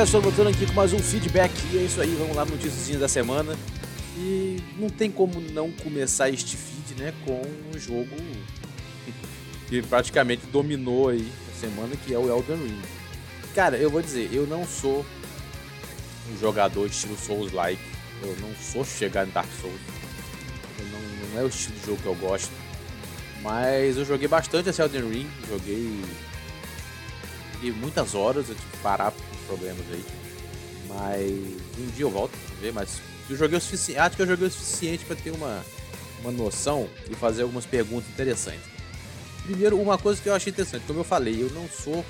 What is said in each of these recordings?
Galera, estou voltando aqui com mais um feedback e é isso aí, vamos lá no notíciazinha da semana. E não tem como não começar este feed, né, com um jogo que praticamente dominou aí a semana, que é o Elden Ring. Cara, eu vou dizer, eu não sou um jogador estilo Souls-like, eu não sou chegar em Dark Souls, não, não é o estilo de jogo que eu gosto. Mas eu joguei bastante esse Elden Ring, joguei, joguei muitas horas, eu tive que parar problemas aí. Mas um dia eu volto a ver, mas eu joguei o suficiente. Acho que eu joguei o suficiente para ter uma, uma noção e fazer algumas perguntas interessantes. Primeiro, uma coisa que eu achei interessante, como eu falei, eu não sou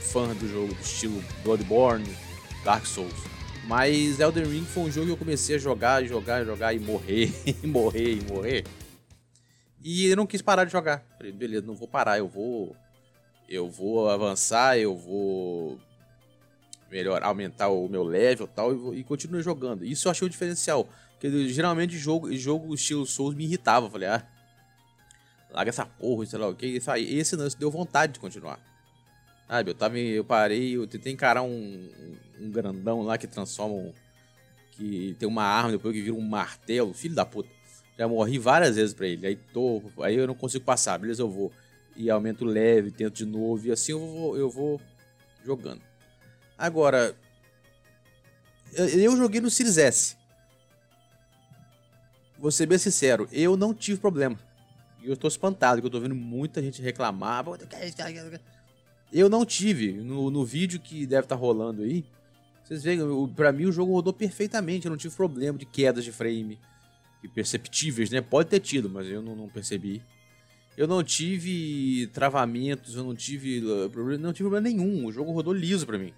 fã do jogo do estilo Bloodborne, Dark Souls. Mas Elden Ring foi um jogo que eu comecei a jogar, jogar, jogar e morrer, e morrer, e morrer. E eu não quis parar de jogar. Falei, beleza, não vou parar, eu vou. Eu vou avançar, eu vou melhor, aumentar o meu level tal, e tal, e continuar jogando. Isso eu achei o diferencial. Porque geralmente jogo, jogo estilo Souls me irritava. Falei, ah, larga essa porra, sei lá o que. Isso aí, esse não, deu vontade de continuar. Sabe, eu tava, eu parei, eu tentei encarar um, um grandão lá que transforma um, que tem uma arma depois que vira um martelo, filho da puta. Já morri várias vezes pra ele. Aí tô, aí eu não consigo passar, beleza, eu vou e aumento leve, tento de novo e assim eu vou, eu vou jogando. Agora, eu joguei no Series S. Vou ser bem sincero, eu não tive problema. E eu tô espantado, que eu tô vendo muita gente reclamar. Eu não tive. No, no vídeo que deve estar tá rolando aí, vocês veem, pra mim o jogo rodou perfeitamente. Eu não tive problema de quedas de frame perceptíveis, né? Pode ter tido, mas eu não, não percebi. Eu não tive travamentos, eu não tive não tive problema nenhum. O jogo rodou liso pra mim.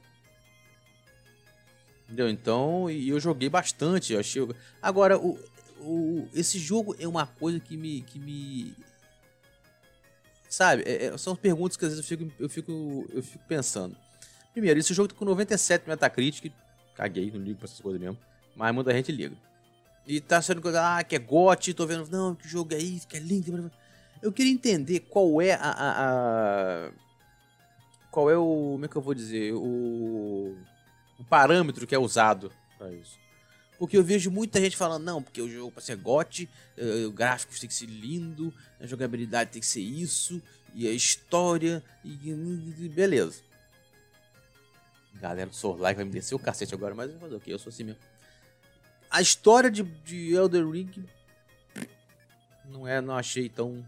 Entendeu? Então, e eu joguei bastante. Eu achei. Agora, o, o, esse jogo é uma coisa que me. Que me sabe? É, é, são perguntas que às vezes eu fico, eu fico, eu fico pensando. Primeiro, esse jogo tá com 97 Metacritic. Caguei, não ligo pra essas coisas mesmo. Mas muita gente liga. E tá sendo coisa, ah, que é GOT, tô vendo, não, que jogo é isso, que é lindo. Eu queria entender qual é a, a, a, Qual é o. Como é que eu vou dizer? O um parâmetro que é usado para isso. Porque eu vejo muita gente falando, não, porque o jogo para ser GOT, uh, o gráfico tem que ser lindo, a jogabilidade tem que ser isso, e a história, e, beleza. Galera do Soul Like vai me descer o cacete agora, mas eu vou fazer o quê? Eu sou assim mesmo. A história de, de Elder Ring não é, não achei tão,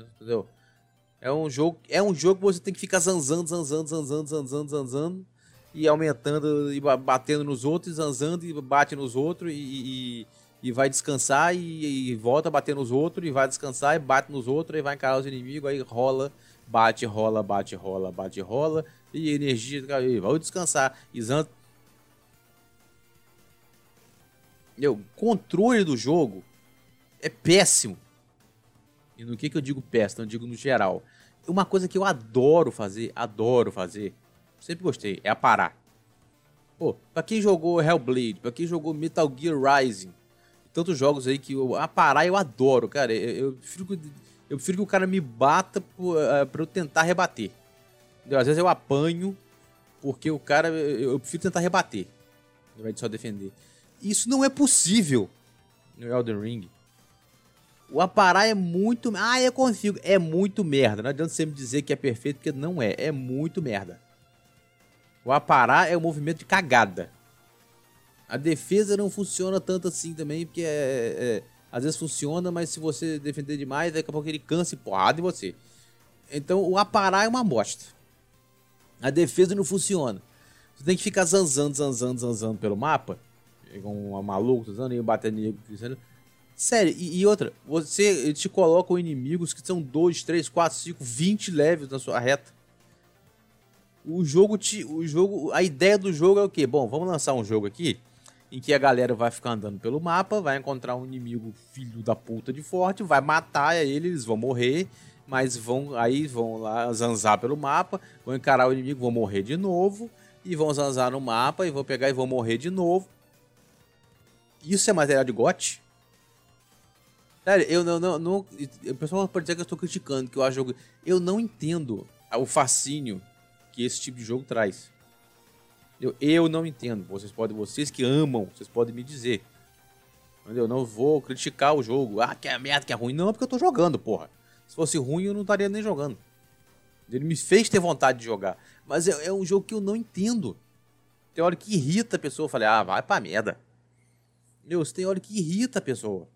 entendeu? É um jogo, é um jogo que você tem que ficar zanzando, zanzando, zanzando, zanzando, zanzando e aumentando e batendo nos outros, zanzando e bate nos outros e, e, e vai descansar e, e, volta a bater nos outros e vai descansar e bate nos outros e vai encarar os inimigos, aí rola, bate, rola, bate, rola, bate, rola e energia, e vai descansar e. O controle do jogo é péssimo. E no que, que eu digo péssimo? Eu digo no geral. Uma coisa que eu adoro fazer, adoro fazer, sempre gostei, é a parar. Pô, pra quem jogou Hellblade, pra quem jogou Metal Gear Rising, tantos jogos aí que eu, a parar eu adoro, cara. Eu, eu, prefiro, que, eu prefiro que o cara me bata uh, pra eu tentar rebater. Entendeu? Às vezes eu apanho porque o cara. Eu, eu prefiro tentar rebater, ao invés de só defender. Isso não é possível no Elden Ring. O aparar é muito. Ah, eu consigo. É muito merda. Não adianta você me dizer que é perfeito, porque não é. É muito merda. O aparar é um movimento de cagada. A defesa não funciona tanto assim também, porque é, é, às vezes funciona, mas se você defender demais, daqui a pouco ele cansa e porrada em você. Então o aparar é uma bosta. A defesa não funciona. Você tem que ficar zanzando, zanzando, zanzando pelo mapa. Com um maluco, zanzando e batendo. Sério, e, e, outra, você te coloca inimigos que são 2, 3, 4, 5, 20 levels na sua reta o jogo te, o jogo, a ideia do jogo é o quê? Bom, vamos lançar um jogo aqui em que a galera vai ficar andando pelo mapa, vai encontrar um inimigo filho da puta de forte, vai matar ele, eles vão morrer, mas vão aí vão lá zanzar pelo mapa, vão encarar o inimigo, vão morrer de novo e vão zanzar no mapa e vão pegar e vão morrer de novo. Isso é material de gote? Sério, eu não, não, não o pessoal pode dizer que eu estou criticando, que eu acho jogo, eu não entendo o fascínio que esse tipo de jogo traz. Eu, eu não entendo. Vocês podem, vocês que amam, vocês podem me dizer. Entendeu? Não vou criticar o jogo. Ah, que é merda, que é ruim. Não, é porque eu tô jogando, porra. Se fosse ruim, eu não estaria nem jogando. Ele me fez ter vontade de jogar. Mas é, é um jogo que eu não entendo. Tem hora que irrita a pessoa. Eu falei, ah, vai pra merda. Deus, tem hora que irrita a pessoa.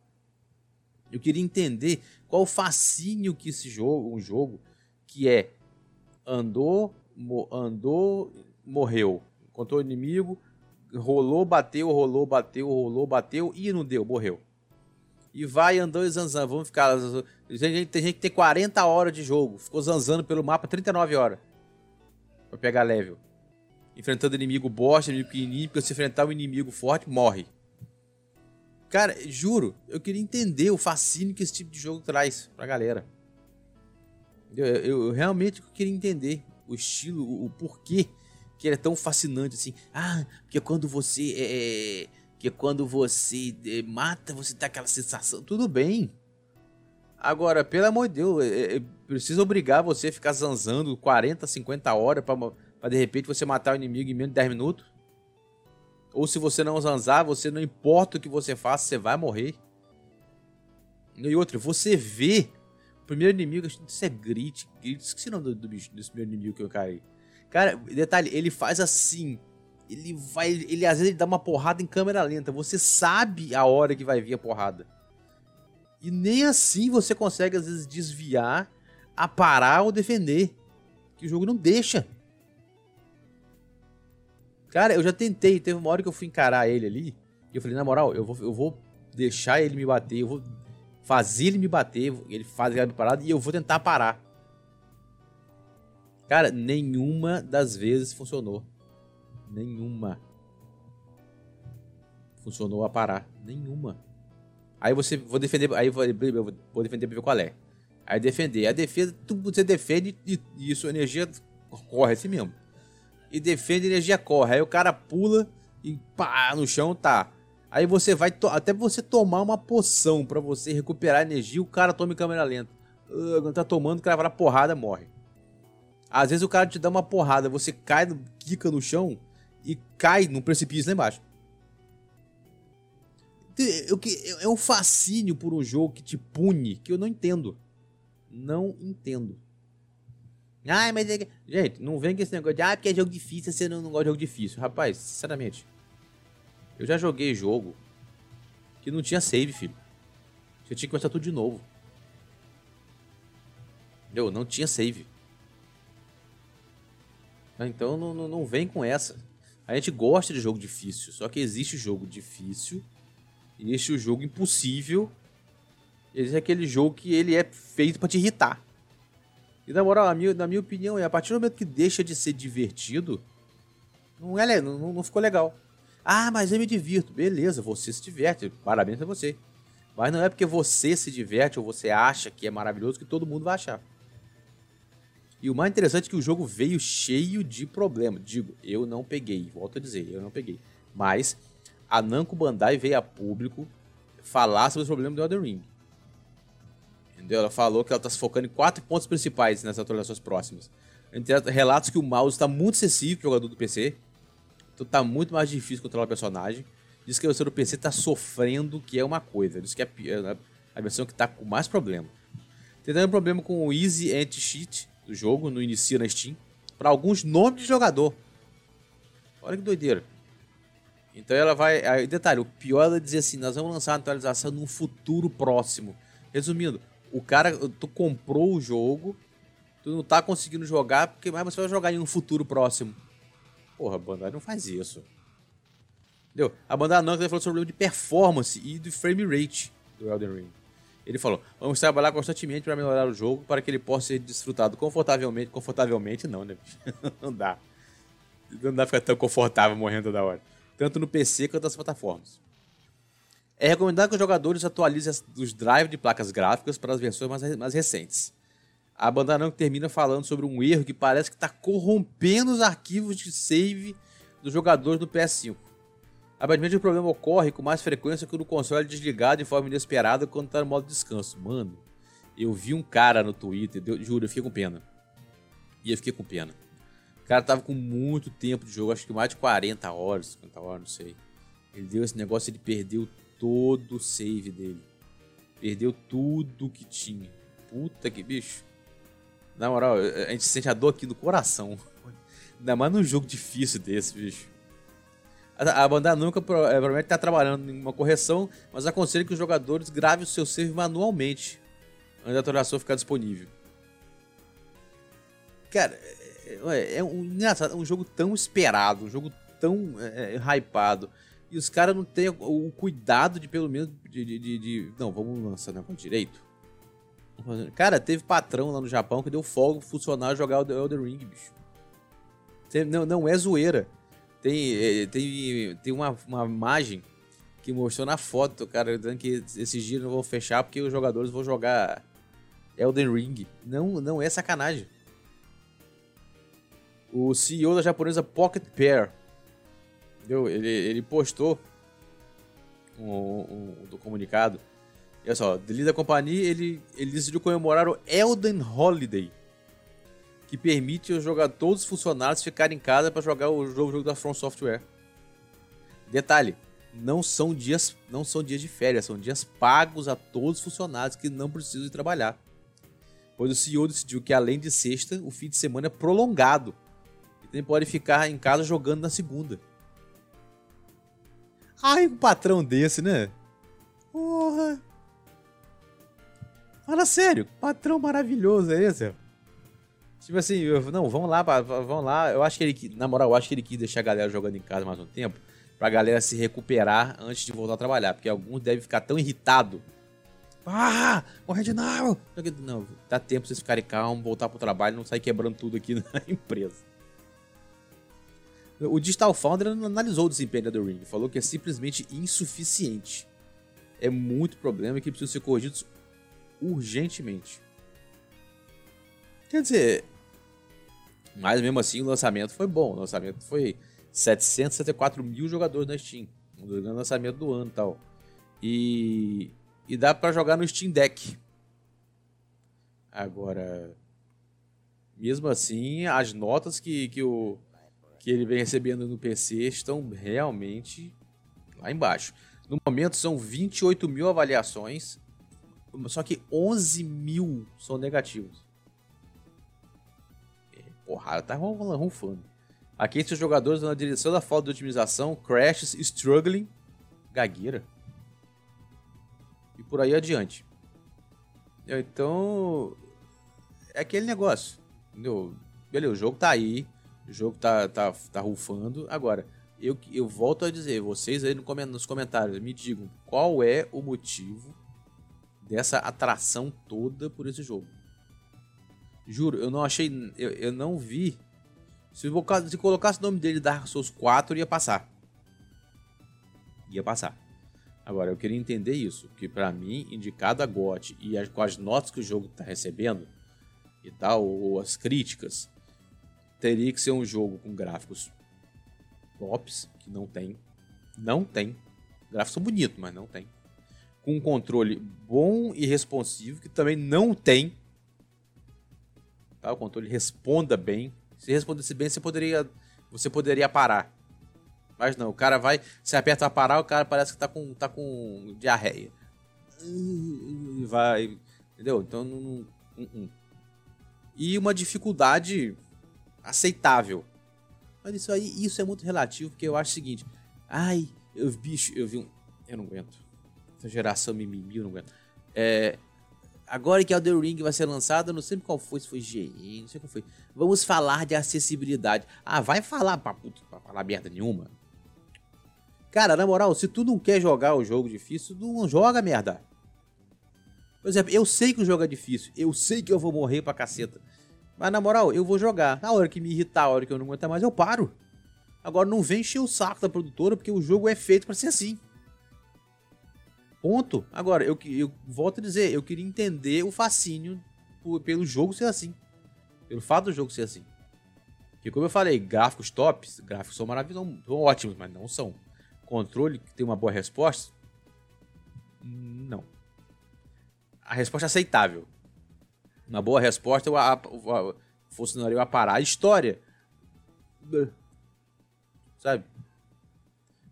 Eu queria entender qual o fascínio que esse jogo, um jogo que é andou, mo, andou, morreu, encontrou o inimigo, rolou, bateu, rolou, bateu, rolou, bateu e não deu, morreu. E vai andando e zanzando. Vamos ficar. Tem gente, tem gente que tem 40 horas de jogo. Ficou zanzando pelo mapa 39 horas. Pra pegar level. Enfrentando inimigo bosta, inimigo pequenininho. Porque se enfrentar um inimigo forte, morre. Cara, juro, eu queria entender o fascínio que esse tipo de jogo traz pra galera. Eu, eu, eu realmente queria entender o estilo, o, o, porquê que ele é tão fascinante assim. Ah, porque quando você é, é que quando você é, mata, você tem aquela sensação. Tudo bem. Agora, pelo amor de Deus, é, é, precisa obrigar você a ficar zanzando 40, 50 horas para de repente você matar o inimigo em menos de 10 minutos? Ou se você não zanzar, você não importa o que você faça, você vai morrer. E outra, você vê o primeiro inimigo, isso é Grit. Grit, esqueci o nome do, do bicho, desse primeiro inimigo que eu caí. Cara, detalhe, ele faz assim. Ele vai. Ele às vezes ele dá uma porrada em câmera lenta. Você sabe a hora que vai vir a porrada. E nem assim você consegue, às vezes, desviar, aparar ou defender. Que o jogo não deixa. Cara, eu já tentei. Teve uma hora que eu fui encarar ele ali. E eu falei, na moral, eu vou, eu vou deixar ele me bater. Eu vou fazer ele me bater. Ele faz me parar e eu vou tentar parar. Cara, nenhuma das vezes funcionou. Nenhuma. Funcionou a parar. Nenhuma. Aí você. Vou defender. Aí vou, vou defender pra ver qual é. Aí defender. A defesa, você defende e, e sua energia corre assim mesmo e defende energia corre. Aí o cara pula e pá, no chão tá. Aí você vai até você tomar uma poção para você recuperar energia, o cara toma em câmera lenta. Uh, tá tomando, o cara vai na porrada, morre. Às vezes o cara te dá uma porrada, você cai, quica no chão e cai num precipício lá embaixo. É um fascínio por um jogo que te pune que eu não entendo. Não entendo. Ai, mas. É... Gente, não vem com esse negócio de. Ah, porque é jogo difícil, você não, não gosta de jogo difícil. Rapaz, sinceramente. Eu já joguei jogo que não tinha save, filho. Você tinha que começar tudo de novo. Entendeu? Não tinha save. Então não, não, não vem com essa. A gente gosta de jogo difícil, só que existe jogo difícil existe o jogo impossível. Existe aquele jogo que ele é feito para te irritar. E na moral, na minha, na minha opinião, é a partir do momento que deixa de ser divertido, não é não, não ficou legal. Ah, mas eu me divirto. Beleza, você se diverte. Parabéns a você. Mas não é porque você se diverte ou você acha que é maravilhoso que todo mundo vai achar. E o mais interessante é que o jogo veio cheio de problemas. Digo, eu não peguei, volto a dizer, eu não peguei. Mas a Namco Bandai veio a público falar sobre os problemas do Elden Ring. Entendeu? Ela falou que ela está se focando em quatro pontos principais nas atualizações próximas. Entre relatos que o mouse está muito acessível para o jogador do PC. Então está muito mais difícil controlar o personagem. Diz que o do PC está sofrendo, que é uma coisa. Diz que é a versão que está com mais problema. Tem também um problema com o Easy Anti-Cheat do jogo, no inicio na Steam. Para alguns nomes de jogador. Olha que doideira. Então ela vai. Aí, detalhe, o pior é ela dizer assim: nós vamos lançar uma atualização num futuro próximo. Resumindo, o cara, tu comprou o jogo, tu não tá conseguindo jogar, porque mais você vai jogar em um futuro próximo. Porra, a Bandai não faz isso. Entendeu? A Bandai não falou sobre o problema de performance e de frame rate do Elden Ring. Ele falou: vamos trabalhar constantemente para melhorar o jogo para que ele possa ser desfrutado confortavelmente. Confortavelmente, não, né? não dá. Não dá pra ficar tão confortável morrendo toda hora. Tanto no PC quanto nas plataformas. É recomendado que os jogadores atualizem os drives de placas gráficas para as versões mais, mais recentes. A banda não termina falando sobre um erro que parece que está corrompendo os arquivos de save dos jogadores do PS5. Aparentemente o problema ocorre com mais frequência quando o console é desligado de forma inesperada quando está no modo descanso. Mano, eu vi um cara no Twitter, eu, juro, eu fiquei com pena. E eu fiquei com pena. cara tava com muito tempo de jogo, acho que mais de 40 horas, 50 horas, não sei. Ele deu esse negócio, ele perdeu todo o save dele. Perdeu tudo que tinha. Puta que bicho. Na moral, a gente sente a dor aqui no coração. Ainda mais num jogo difícil desse, bicho. A, banda nunca provavelmente está trabalhando em uma correção, mas aconselho que os jogadores gravem o seu save manualmente antes da atualização ficar disponível. Cara, é, é, é um, é um jogo tão esperado, um jogo tão é hypado. E os caras não têm o, cuidado de pelo menos de, de, de, de não, vamos lançar negócio direito. Cara, teve patrão lá no Japão que deu folga pro funcionário jogar o Elder Ring, bicho. Não, não é zoeira. Tem, é, tem, tem uma, uma imagem que mostrou na foto, cara, dizendo que esses dias não vão fechar porque os jogadores vão jogar Elden Ring. Não, não é sacanagem. O CEO da japonesa Pocket Pair, Ele, ele postou um, um, um do comunicado. Olha só, líder da companhia, ele, ele decidiu comemorar o Elden Holiday, que permite jogadores, todos os funcionários ficarem em casa para jogar o jogo, jogo da From Software. Detalhe, não são dias, não são dias de férias, são dias pagos a todos os funcionários que não precisam de trabalhar. Pois o CEO decidiu que além de sexta, o fim de semana é prolongado. E também pode ficar em casa jogando na segunda. Ai, um patrão desse, né? Porra! Fala sério, patrão maravilhoso é esse? Tipo assim, eu, não, vamos lá, vamos lá. Eu acho que ele, na moral, eu acho que ele quis deixar a galera jogando em casa mais um tempo, pra galera se recuperar antes de voltar a trabalhar, porque alguns devem ficar tão irritado. Ah, de não! Não, dá tempo pra vocês ficarem calmos, voltar pro trabalho, não sair quebrando tudo aqui na empresa. O Digital Founder analisou o desempenho The Ring, falou que é simplesmente insuficiente. É muito problema que precisam ser corrigidos urgentemente. Quer dizer, mas mesmo assim, o lançamento foi bom. O lançamento foi 774 mil jogadores na Steam. Um dos grandes lançamentos do ano e tal. E, e dá para jogar no Steam Deck. Agora, mesmo assim, as notas que, que, o, que ele vem recebendo no PC estão realmente lá embaixo. No momento são 28 mil avaliações, só que 11 mil são negativos. Porrada, tá rufando. Aqui os jogadores na direção da falta de otimização, crashes, struggling, gagueira. E por aí adiante. Então, é aquele negócio. Entendeu? Beleza, o jogo tá aí. O jogo tá, tá, tá rufando. Agora, eu, eu volto a dizer, vocês aí nos comentários, me digam qual é o motivo dessa atração toda por esse jogo. Juro, eu não achei. Eu, eu não vi. Se, se colocasse o nome dele Dark Souls 4, ia passar. Ia passar. Agora, eu queria entender isso. Que para mim, indicado a GOT e as, com as notas que o jogo tá recebendo e tal, ou as críticas, teria que ser um jogo com gráficos tops, que não tem. Não tem. Gráficos são bonitos, mas não tem. Com um controle bom e responsivo, que também não tem tá? o controle responda bem. Se respondesse bem, você poderia, você poderia parar. Mas não, o cara vai, se aperta a parar, o cara parece que tá com, tá com diarreia. E vai, entendeu? Então, não, não, não, E uma dificuldade aceitável. Mas isso aí, isso é muito relativo, porque eu acho o seguinte. Ai, eu bicho, eu vi um. Eu não aguento. Essa geração mimimi, eu não aguento. É, Agora que Elden Ring vai ser lançado, eu não sei qual foi, se foi GE, não sei qual foi. Vamos falar de acessibilidade. Ah, vai falar pra, puta, pra falar merda nenhuma. Cara, na moral, se tu não quer jogar o jogo difícil, não joga merda. Por exemplo, eu sei que o jogo é difícil, eu sei que eu vou morrer pra caceta. Mas na moral, eu vou jogar. Na hora que me irritar, a hora que eu não aguentar mais, eu paro. Agora não vem encher o saco da produtora, porque o jogo é feito para ser assim. Ponto. Agora, eu, eu volto a dizer, eu queria entender o fascínio pelo jogo ser assim. Pelo fato do jogo ser assim. Porque, como eu falei, gráficos tops, gráficos são maravilhosos, são ótimos, mas não são. Controle que tem uma boa resposta? Não. A resposta é aceitável. Uma boa resposta, eu, a, a, funcionaria a parar a história. Sabe?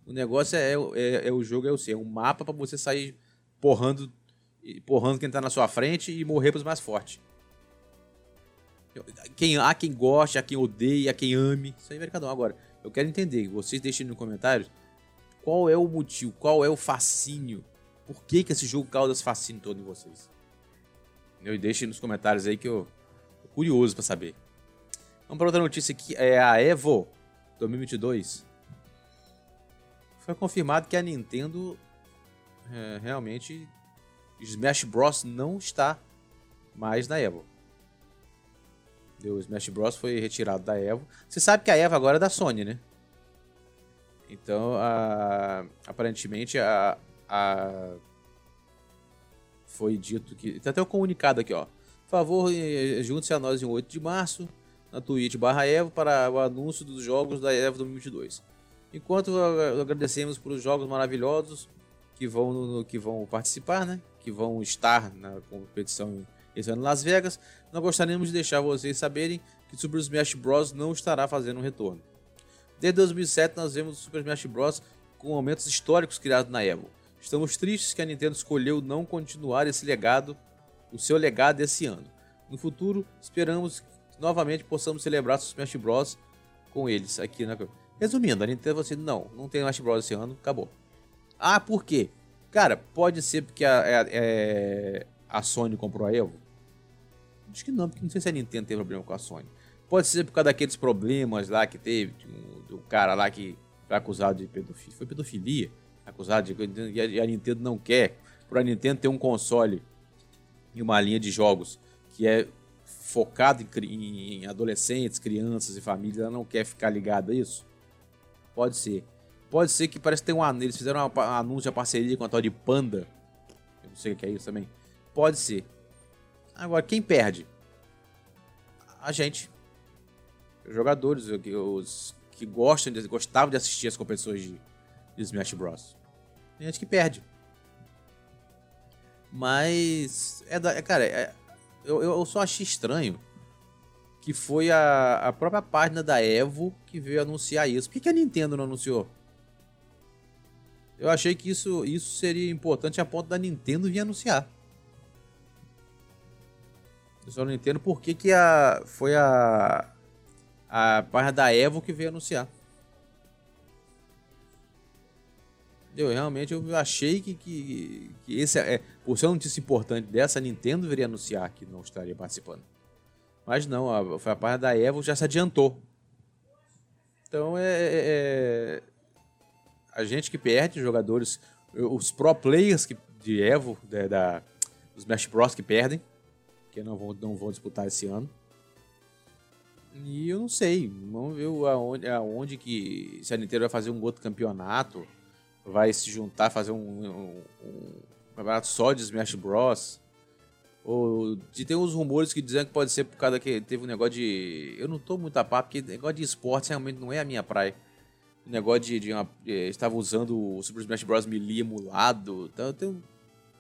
O negócio é, é, é o jogo, é o ser. É um mapa para você sair porrando, porrando quem tá na sua frente e morrer pros mais fortes. Quem, há quem goste, há quem odeie, há quem ame. Isso aí vai cada um. Agora, eu quero entender, vocês deixem nos comentários qual é o motivo, qual é o fascínio. Por que, que esse jogo causa esse fascínio todo em vocês? E deixem nos comentários aí que eu tô curioso para saber. Vamos para outra notícia aqui. É a Evo 2022. Foi confirmado que a Nintendo é, realmente Smash Bros não está mais na Evo. O Smash Bros foi retirado da Evo. Você sabe que a Evo agora é da Sony, né? Então, a, aparentemente, a, a, foi dito que. Tem até o um comunicado aqui, ó. Por favor, eh, junte-se a nós em 8 de março, na Twitch barra Evo, para o anúncio dos jogos da Evo 2022. Enquanto agradecemos por os jogos maravilhosos que vão, no, que vão participar, né? Que vão estar na competição esse ano em Las Vegas, nós gostaríamos de deixar vocês saberem que Super Smash Bros. não estará fazendo um retorno. Desde 2007 nós vemos o Super Smash Bros. com momentos históricos criados na Evo. Estamos tristes que a Nintendo escolheu não continuar esse legado, o seu legado esse ano. No futuro, esperamos que novamente possamos celebrar o Smash Bros. com eles aqui na. Resumindo, a Nintendo assim, não, não tem Smash Bros. esse ano, acabou. Ah, por quê? Cara, pode ser porque a, a, a, é, a Sony comprou a Evo? Acho que não, porque não sei se a Nintendo tem problema com a Sony. Pode ser por causa daqueles problemas lá que teve, do, cara lá que foi acusado de pedofilia. Foi pedofilia? Acusado de. E a Nintendo não quer. Por a Nintendo ter um console e uma linha de jogos que é focado em, em adolescentes, crianças e famílias, ela não quer ficar ligada a isso? Pode ser. Pode ser que parece que tem um anúncio. Eles fizeram um anúncio de parceria com a tal de Panda. Eu não sei o que é isso também. Pode ser. Agora, quem perde? A gente. Os jogadores, os que gostam gostavam de assistir as competições de, de Smash Bros. Tem gente que perde. Mas. É da, é, cara, é, eu, eu só achei estranho que foi a, a própria página da Evo que veio anunciar isso. Por que, que a Nintendo não anunciou? Eu achei que isso, isso seria importante a ponto da Nintendo vir anunciar. Eu só não entendo por que, que a, foi a, a página da Evo que veio anunciar. Eu realmente eu achei que, que, que esse é, por ser uma notícia importante dessa, a Nintendo viria anunciar que não estaria participando. Mas não, a, a página da Evo já se adiantou. Então é, é, é a gente que perde, jogadores, os pro players que, de Evo, da, da, os Smash Bros que perdem, que não vão, não vão disputar esse ano. E eu não sei, vamos ver aonde, aonde que se a Nintendo vai fazer um outro campeonato, vai se juntar, fazer um, um, um campeonato só de Smash Bros. Ou de tem uns rumores que dizem que pode ser por causa que teve um negócio de. Eu não tô muito a par, porque negócio de esportes realmente não é a minha praia. O negócio de. de, uma, estava usando o Super Smash Bros. Melee emulado. Então eu tenho.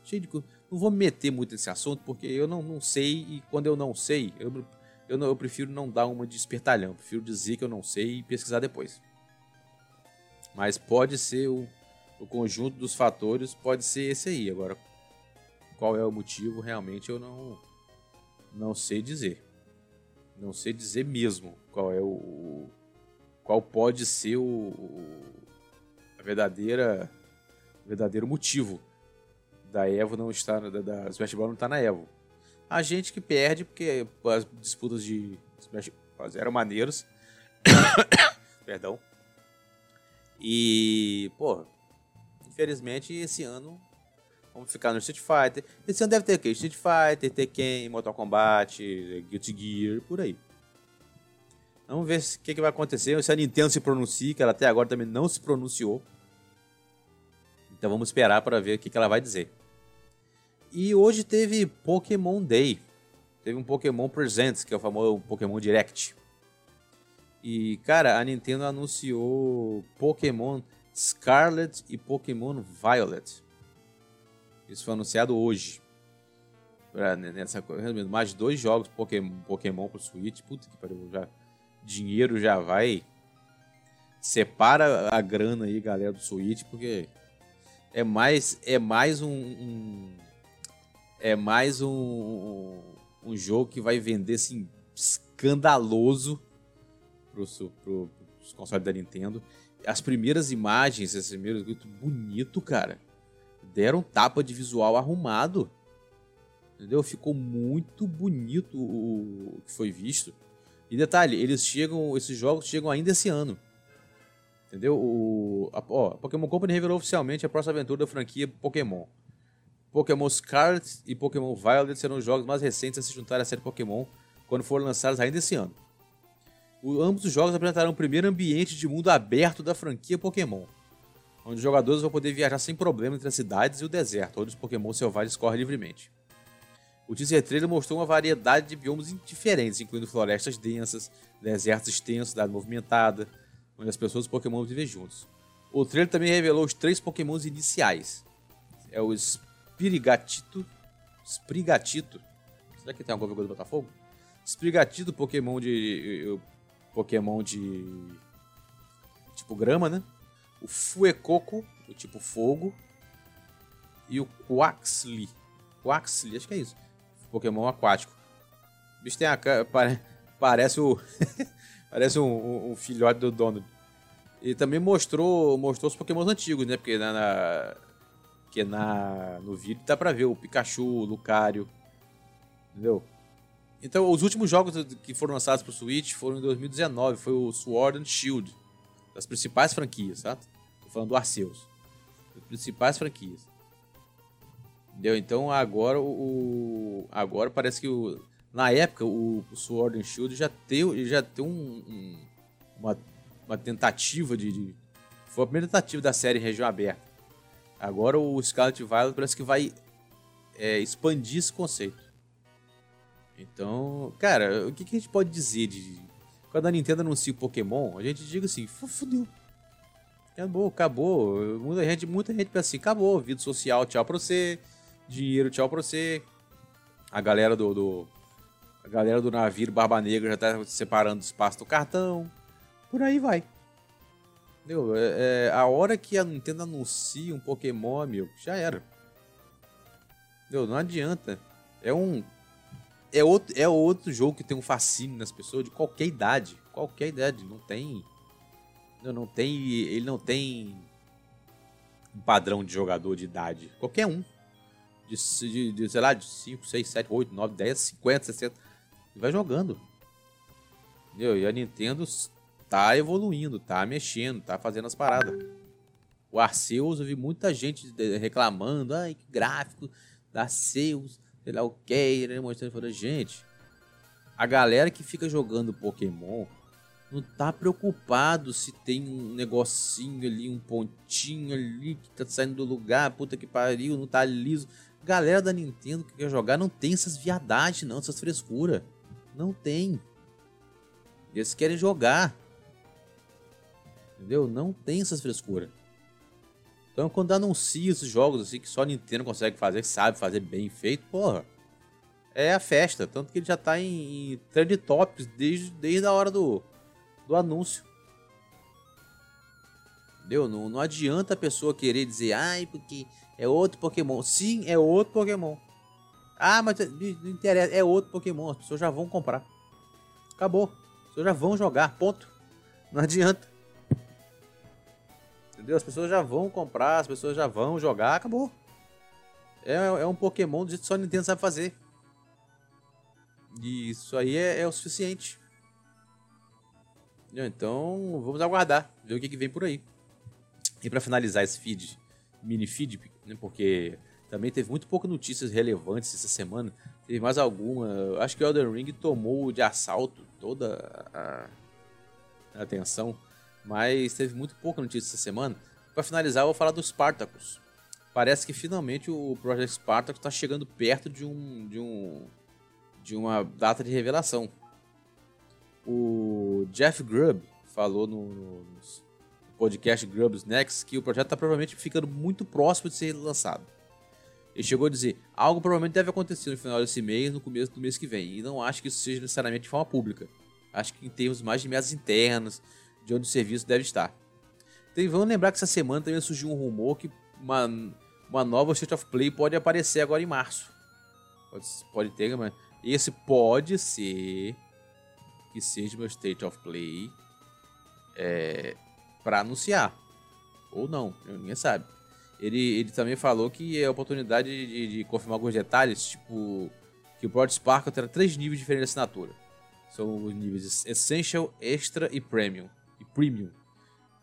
Cheio de. Não vou me meter muito nesse assunto, porque eu não, não sei, e quando eu não sei, eu, eu, não, eu prefiro não dar uma de espertalhão. Prefiro dizer que eu não sei e pesquisar depois. Mas pode ser o, o conjunto dos fatores, pode ser esse aí. Agora, qual é o motivo, realmente eu não, não sei dizer. Não sei dizer mesmo qual é o. qual pode ser o, a verdadeira verdadeiro motivo da Evo não estar da, da Smash Bros não estar na Evo. A gente que perde porque as disputas de Smash Bros eram maneiros. Perdão. E, pô, infelizmente esse ano Vamos ficar no Street Fighter. Esse ano deve ter o quê? Street Fighter, Tekken, Mortal Kombat, Guilty Gear, por aí. Vamos ver o que, que, vai acontecer. Se a Nintendo se pronuncia, que ela até agora também não se pronunciou. Então vamos esperar para ver o que, que ela vai dizer. E hoje teve Pokémon Day. Teve um Pokémon Presents, que é o famoso Pokémon Direct. E, cara, a Nintendo anunciou Pokémon Scarlet e Pokémon Violet. Isso foi anunciado hoje. Pra, né, nessa, resumindo, mais dois jogos Pokémon, Pokémon pro Switch. Puta que pariu, já, dinheiro já vai separa a grana aí, galera do Switch, porque é mais é mais um, um é mais um, um, um, jogo que vai vender assim escandaloso pro, pros consoles da Nintendo. As primeiras imagens, esses primeiros bonito, cara. Deram tapa de visual arrumado. Entendeu? Ficou muito bonito o que foi visto. E detalhe, eles chegam, esses jogos chegam ainda esse ano. Entendeu? O, a, ó, a Pokémon Company revelou oficialmente a próxima aventura da franquia Pokémon. Pokémon Scarlet e Pokémon Violet serão os jogos mais recentes a se juntar à série Pokémon quando forem lançados ainda esse ano. Ambos os jogos apresentarão o primeiro ambiente de mundo aberto da franquia Pokémon, onde os jogadores vão poder viajar sem problema entre as cidades e o deserto, onde os Pokémon selvagens correm livremente. O teaser trailer mostrou uma variedade de biomas diferentes, incluindo florestas densas, desertos extensos, cidade movimentada, onde as pessoas e os Pokémon vivem juntos. O trailer também revelou os três Pokémons iniciais. É o Spirigatito. Sprigatito. Será que tem alguma coisa do Botafogo? Sprigatito, Pokémon de. Pokémon de. Tipo grama, né? O Fuecoco, o tipo fogo. E o Quaxly. Quaxly, acho que é isso. Pokémon aquático. O bicho tem a cara. Parece o. parece um, um, filhote do dono. E também mostrou, mostrou os Pokémons antigos, né? Porque na, na, porque na, no vídeo dá pra ver o Pikachu, o Lucario. Entendeu? Então, os últimos jogos que foram lançados pro Switch foram em 2019. Foi o Sword and Shield. Das principais franquias, tá? Tô falando do Arceus. Das principais franquias. Entendeu? Então agora o. Agora parece que o. Na época, o, o Sword and Shield já teve, já tem um, um, uma, uma tentativa de, de, Foi a primeira tentativa da série região aberta. Agora o Scarlet Violet parece que vai é, expandir esse conceito. Então, cara, o que, que, a gente pode dizer de. Quando a Nintendo anuncia o Pokémon, a gente diga assim, fudeu. Acabou, acabou. Muita gente, muita gente pensa assim, acabou. Vida social, tchau pra você dinheiro, tchau pra você. A galera do, do a galera do navio Barba Negra já tá separando espaço do cartão. Por aí vai. Entendeu? É, é, a hora que a Nintendo anuncia um Pokémon, amigo, já era. Entendeu? Não adianta. É um. É outro, é outro jogo que tem um fascínio nas pessoas de qualquer idade. Qualquer idade. Não tem. Não, tem. Ele não tem um padrão de jogador de idade. Qualquer um de, de, de, sei lá, de 5, 6, 7, 8, 9, 10, 50, 60. E vai jogando. Entendeu? E a Nintendo tá evoluindo, tá mexendo, tá fazendo as paradas. O Arceus, eu vi muita gente reclamando, ai, que gráfico da Arceus, sei lá o que, né? mostrando, falando, gente, a galera que fica jogando Pokémon não tá preocupado se tem um negocinho ali, um pontinho ali que tá saindo do lugar, puta que pariu, não tá liso galera da Nintendo que quer jogar não tem essas viadagens, não, essas frescuras. Não tem. Eles querem jogar. Entendeu? Não tem essas frescuras. Então, quando anuncia esses jogos assim que só a Nintendo consegue fazer, que sabe fazer bem feito, porra, é a festa. Tanto que ele já tá em, em trend tops desde, desde a hora do, do anúncio. Entendeu? Não, não adianta a pessoa querer dizer, ai, porque é outro Pokémon. Sim, é outro Pokémon. Ah, mas não interessa. É outro Pokémon. As pessoas já vão comprar. Acabou. As pessoas já vão jogar. Ponto. Não adianta. Entendeu? As pessoas já vão comprar. As pessoas já vão jogar. Acabou. É, é um Pokémon do jeito que só a Nintendo sabe fazer. E isso aí é, é o suficiente. Então, vamos aguardar. Ver o que, que vem por aí. E para finalizar esse feed mini feed, né, porque também teve muito poucas notícias relevantes essa semana. Teve mais alguma. Acho que o Elden Ring tomou de assalto toda a, a atenção, mas teve muito pouca notícia essa semana. Para finalizar, eu vou falar do Spartacus. Parece que finalmente o Project Spartacus está chegando perto de um, de um de uma data de revelação. O Jeff Grubb falou no, no, podcast Grubs Next que o projeto está provavelmente ficando muito próximo de ser lançado. Ele chegou a dizer: algo provavelmente deve acontecer no final desse mês, no começo do mês que vem, e não acho que isso seja necessariamente de forma pública. Acho que em termos mais de metas internas, de onde o serviço deve estar. Então, vamos lembrar que essa semana também surgiu um rumor que uma, uma nova State of Play pode aparecer agora em março. Pode, pode ter, mas esse pode ser que seja meu State of Play é, para anunciar. Ou não, ninguém sabe. Ele, ele também falou que é a oportunidade de, de confirmar alguns detalhes, tipo que o Broad Sparkle terá três níveis diferentes de assinatura. São os níveis Essential, Extra e Premium. E Premium.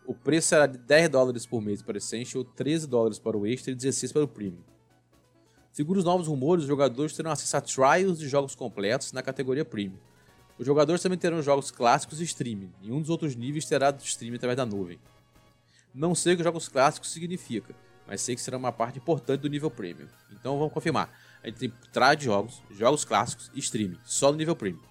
O preço será de 10 dólares por mês para o Essential, 13 dólares para o Extra e 16 para o Premium. Segundo os novos rumores, os jogadores terão acesso a trials de jogos completos na categoria Premium. Os jogadores também terão jogos clássicos e streaming, e um dos outros níveis terá streaming através da nuvem. Não sei o que jogos clássicos significa, mas sei que será uma parte importante do nível Premium. Então vamos confirmar. A gente tem trial de jogos, jogos clássicos e streaming, só no nível Premium.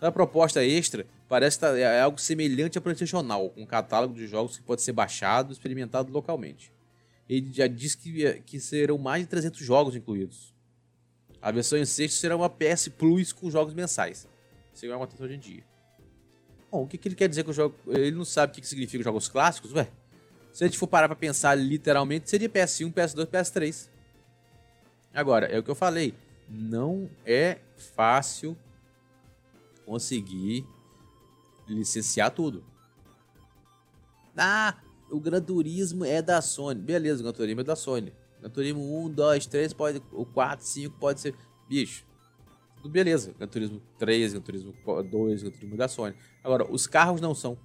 A proposta extra parece que é algo semelhante a PlayStation Now, com um catálogo de jogos que pode ser baixado e experimentado localmente. Ele já disse que, que serão mais de 300 jogos incluídos. A versão em sexto será uma PS Plus com jogos mensais. Isso é uma acontece hoje em dia. Bom, o que, que ele quer dizer com o jogo? Ele não sabe o que, que significa jogos clássicos, ué? Se a gente for parar pra pensar literalmente, seria PS1, PS2, PS3. Agora, é o que eu falei. Não é fácil conseguir licenciar tudo. Ah, o Gran Turismo é da Sony. Beleza, o Gran Turismo é da Sony. Gran Turismo 1, 2, 3, pode, o 4, 5 pode ser. Bicho, tudo beleza. Gran Turismo 3, Gran Turismo 2, Gran Turismo da Sony. Agora, os carros não são.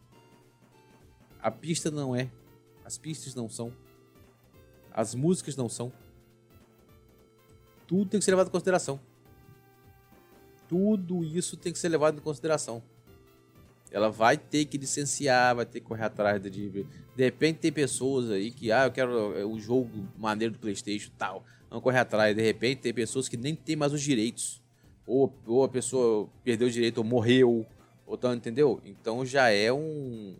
A pista não é. As pistas não são. As músicas não são. Tudo tem que ser levado em consideração. Tudo isso tem que ser levado em consideração. Ela vai ter que licenciar, vai ter que correr atrás de. De repente tem pessoas aí que, ah, eu quero é, o jogo maneiro do PlayStation tal. Vão correr atrás. De repente tem pessoas que nem tem mais os direitos. Ou, ou a pessoa perdeu o direito ou morreu. Ou tal, entendeu? Então já é um.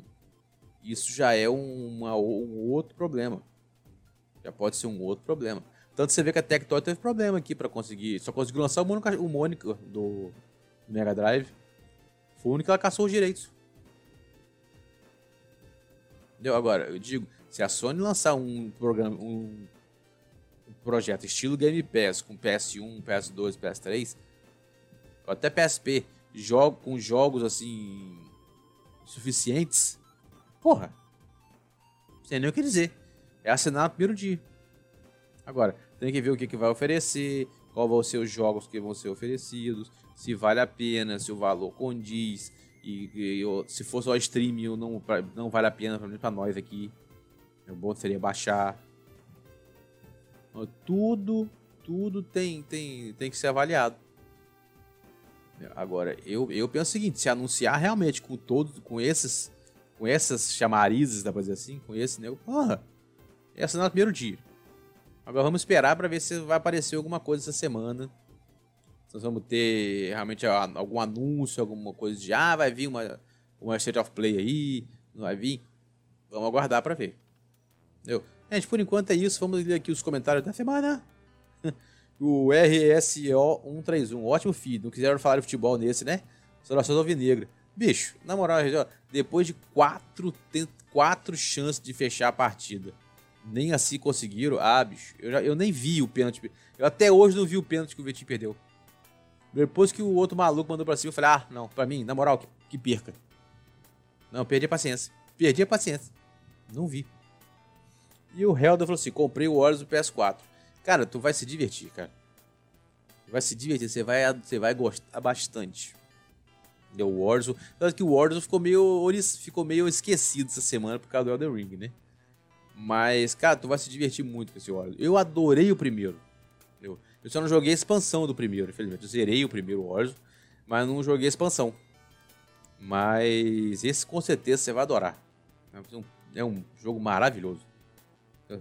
Isso já é uma, um outro problema. Já pode ser um outro problema. Tanto você vê que a Tectoy teve problema aqui para conseguir. Só conseguiu lançar o Mônica, o Mônica do Mega Drive. Foi o único que ela caçou os direitos. Entendeu? Agora, eu digo, se a Sony lançar um programa, um, um projeto estilo Game Pass com PS1, PS2, PS3, ou até PSP, jogo com jogos assim suficientes, porra, sei nem o que dizer. É assinar no primeiro dia. Agora, tem que ver o que, que vai oferecer, qual vão ser os jogos que vão ser oferecidos, se vale a pena, se o valor condiz, e, e se for só stream, não, não vale a pena para nós aqui. O bom seria baixar. Tudo, tudo tem, tem, tem que ser avaliado. Agora, eu, eu penso o seguinte, se anunciar realmente com todos, com esses, com essas chamarizes, dá pra dizer assim, com esse, né? Porra, é assinar no primeiro dia. Agora vamos esperar para ver se vai aparecer alguma coisa essa semana. Nós vamos ter realmente algum anúncio, alguma coisa de ah, vai vir uma, uma State of Play aí, não vai vir. Vamos aguardar para ver. Entendeu? Gente, por enquanto é isso. Vamos ler aqui os comentários da semana. o RSO131, ótimo feed. Não quiseram falar de futebol nesse, né? Soluções Alvinegra. Bicho, na moral, depois de quatro, quatro chances de fechar a partida nem assim conseguiram. Ah, bicho, eu, já, eu nem vi o pênalti. Eu até hoje não vi o pênalti que o Vitinho perdeu. Depois que o outro maluco mandou pra cima, eu falei, ah, não, pra mim, na moral, que, que perca. Não, perdi a paciência. Perdi a paciência. Não vi. E o Helder falou assim: comprei o Warriors do PS4. Cara, tu vai se divertir, cara. Tu vai se divertir, você vai, você vai gostar bastante. Deu o Warzone. Tanto que o Warzone ficou meio, ficou meio esquecido essa semana por causa do Elden Ring, né? Mas, cara, tu vai se divertir muito com esse Warriors. Eu adorei o primeiro. Eu, eu só não joguei a expansão do primeiro, infelizmente. Eu zerei o primeiro Warriors, mas não joguei a expansão. Mas esse com certeza você vai adorar. É um, é um jogo maravilhoso.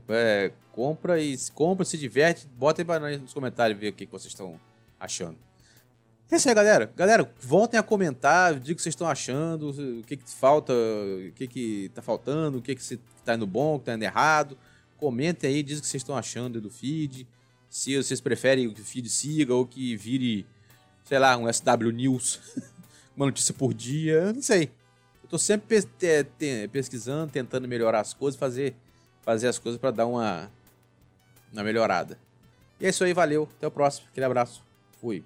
É, compra e compra, se diverte. Bota aí nos comentários ver o que, que vocês estão achando. É isso aí, galera. Galera, voltem a comentar, diga o que vocês estão achando, o que, que falta, o que, que tá faltando, o que, que tá indo bom, o que tá indo errado. Comentem aí, diz o que vocês estão achando do feed. Se vocês preferem que o feed siga ou que vire, sei lá, um SW News, uma notícia por dia, não sei. Eu tô sempre pesquisando, tentando melhorar as coisas, fazer, fazer as coisas para dar uma, uma melhorada. E é isso aí, valeu. Até o próximo. Aquele abraço. Fui.